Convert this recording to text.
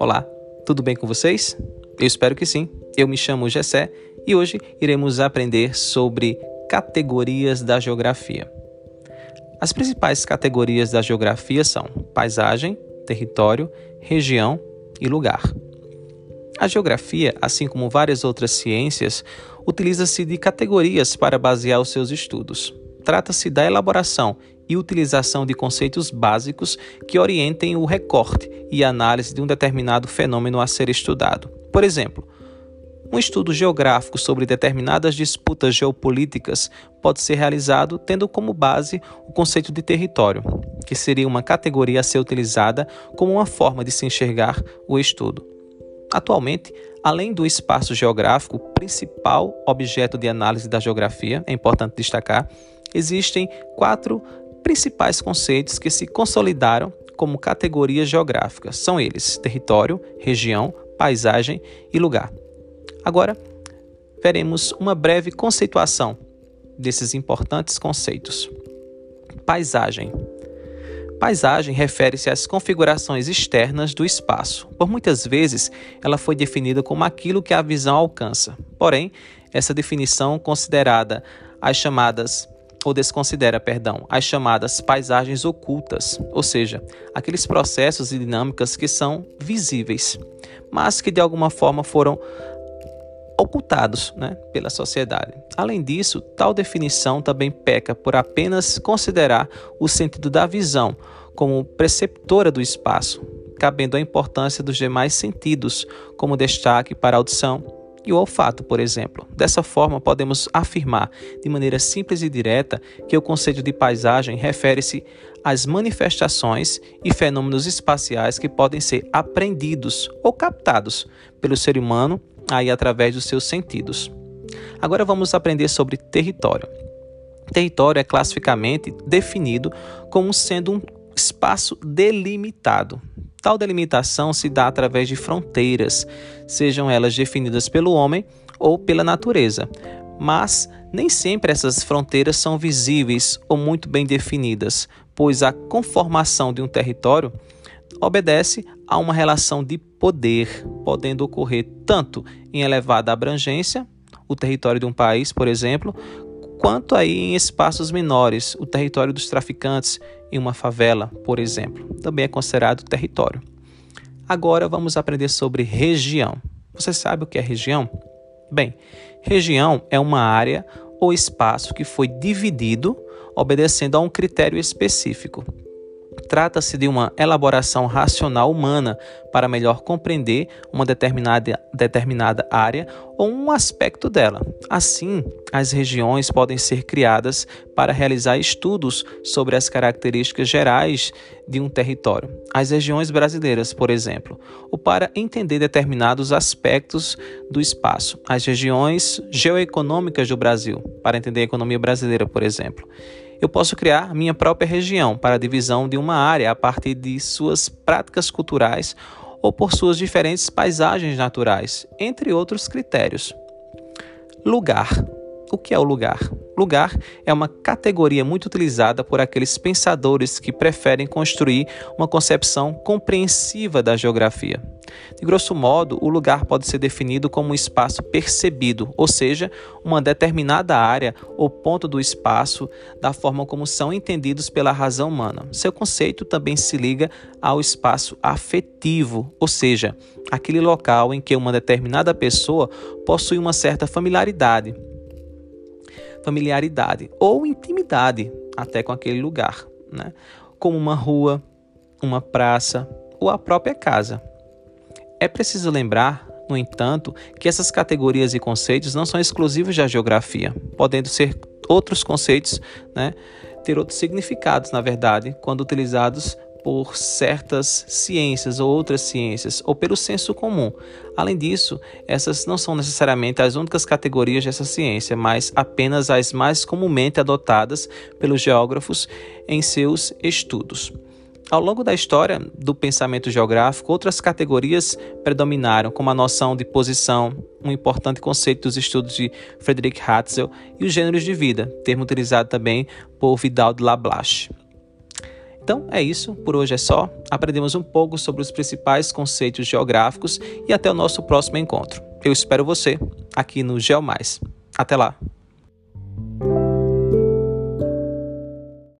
Olá, tudo bem com vocês? Eu espero que sim. Eu me chamo Gessé e hoje iremos aprender sobre categorias da geografia. As principais categorias da geografia são paisagem, território, região e lugar. A geografia, assim como várias outras ciências, utiliza-se de categorias para basear os seus estudos. Trata-se da elaboração e utilização de conceitos básicos que orientem o recorte e análise de um determinado fenômeno a ser estudado. Por exemplo, um estudo geográfico sobre determinadas disputas geopolíticas pode ser realizado tendo como base o conceito de território, que seria uma categoria a ser utilizada como uma forma de se enxergar o estudo. Atualmente, além do espaço geográfico, principal objeto de análise da geografia, é importante destacar, existem quatro principais conceitos que se consolidaram como categorias geográficas. São eles: território, região, paisagem e lugar. Agora, veremos uma breve conceituação desses importantes conceitos. Paisagem Paisagem refere-se às configurações externas do espaço. Por muitas vezes, ela foi definida como aquilo que a visão alcança. Porém, essa definição considerada as chamadas ou desconsidera, perdão, as chamadas paisagens ocultas, ou seja, aqueles processos e dinâmicas que são visíveis, mas que de alguma forma foram ocultados né, pela sociedade. Além disso, tal definição também peca por apenas considerar o sentido da visão como preceptora do espaço, cabendo a importância dos demais sentidos, como destaque para audição e o olfato, por exemplo. Dessa forma, podemos afirmar de maneira simples e direta que o conceito de paisagem refere-se às manifestações e fenômenos espaciais que podem ser aprendidos ou captados pelo ser humano aí através dos seus sentidos. Agora vamos aprender sobre território. Território é classificamente definido como sendo um espaço delimitado. Tal delimitação se dá através de fronteiras, sejam elas definidas pelo homem ou pela natureza. Mas nem sempre essas fronteiras são visíveis ou muito bem definidas, pois a conformação de um território obedece a uma relação de poder, podendo ocorrer tanto em elevada abrangência, o território de um país, por exemplo, quanto aí em espaços menores, o território dos traficantes em uma favela, por exemplo, também é considerado território. Agora vamos aprender sobre região. Você sabe o que é região? Bem, região é uma área ou espaço que foi dividido obedecendo a um critério específico. Trata-se de uma elaboração racional humana para melhor compreender uma determinada, determinada área ou um aspecto dela. Assim, as regiões podem ser criadas para realizar estudos sobre as características gerais de um território. As regiões brasileiras, por exemplo, ou para entender determinados aspectos do espaço. As regiões geoeconômicas do Brasil, para entender a economia brasileira, por exemplo eu posso criar minha própria região para a divisão de uma área a partir de suas práticas culturais ou por suas diferentes paisagens naturais, entre outros critérios. Lugar. O que é o lugar? Lugar é uma categoria muito utilizada por aqueles pensadores que preferem construir uma concepção compreensiva da geografia. De grosso modo, o lugar pode ser definido como um espaço percebido, ou seja, uma determinada área ou ponto do espaço da forma como são entendidos pela razão humana. Seu conceito também se liga ao espaço afetivo, ou seja, aquele local em que uma determinada pessoa possui uma certa familiaridade, familiaridade ou intimidade até com aquele lugar, né? como uma rua, uma praça ou a própria casa. É preciso lembrar, no entanto, que essas categorias e conceitos não são exclusivos da geografia, podendo ser outros conceitos, né, ter outros significados, na verdade, quando utilizados por certas ciências ou outras ciências, ou pelo senso comum. Além disso, essas não são necessariamente as únicas categorias dessa ciência, mas apenas as mais comumente adotadas pelos geógrafos em seus estudos. Ao longo da história do pensamento geográfico, outras categorias predominaram, como a noção de posição, um importante conceito dos estudos de Frederick Hatzel, e os gêneros de vida, termo utilizado também por Vidal de Lablache. Então é isso, por hoje é só. Aprendemos um pouco sobre os principais conceitos geográficos e até o nosso próximo encontro. Eu espero você aqui no GeoMais. Até lá!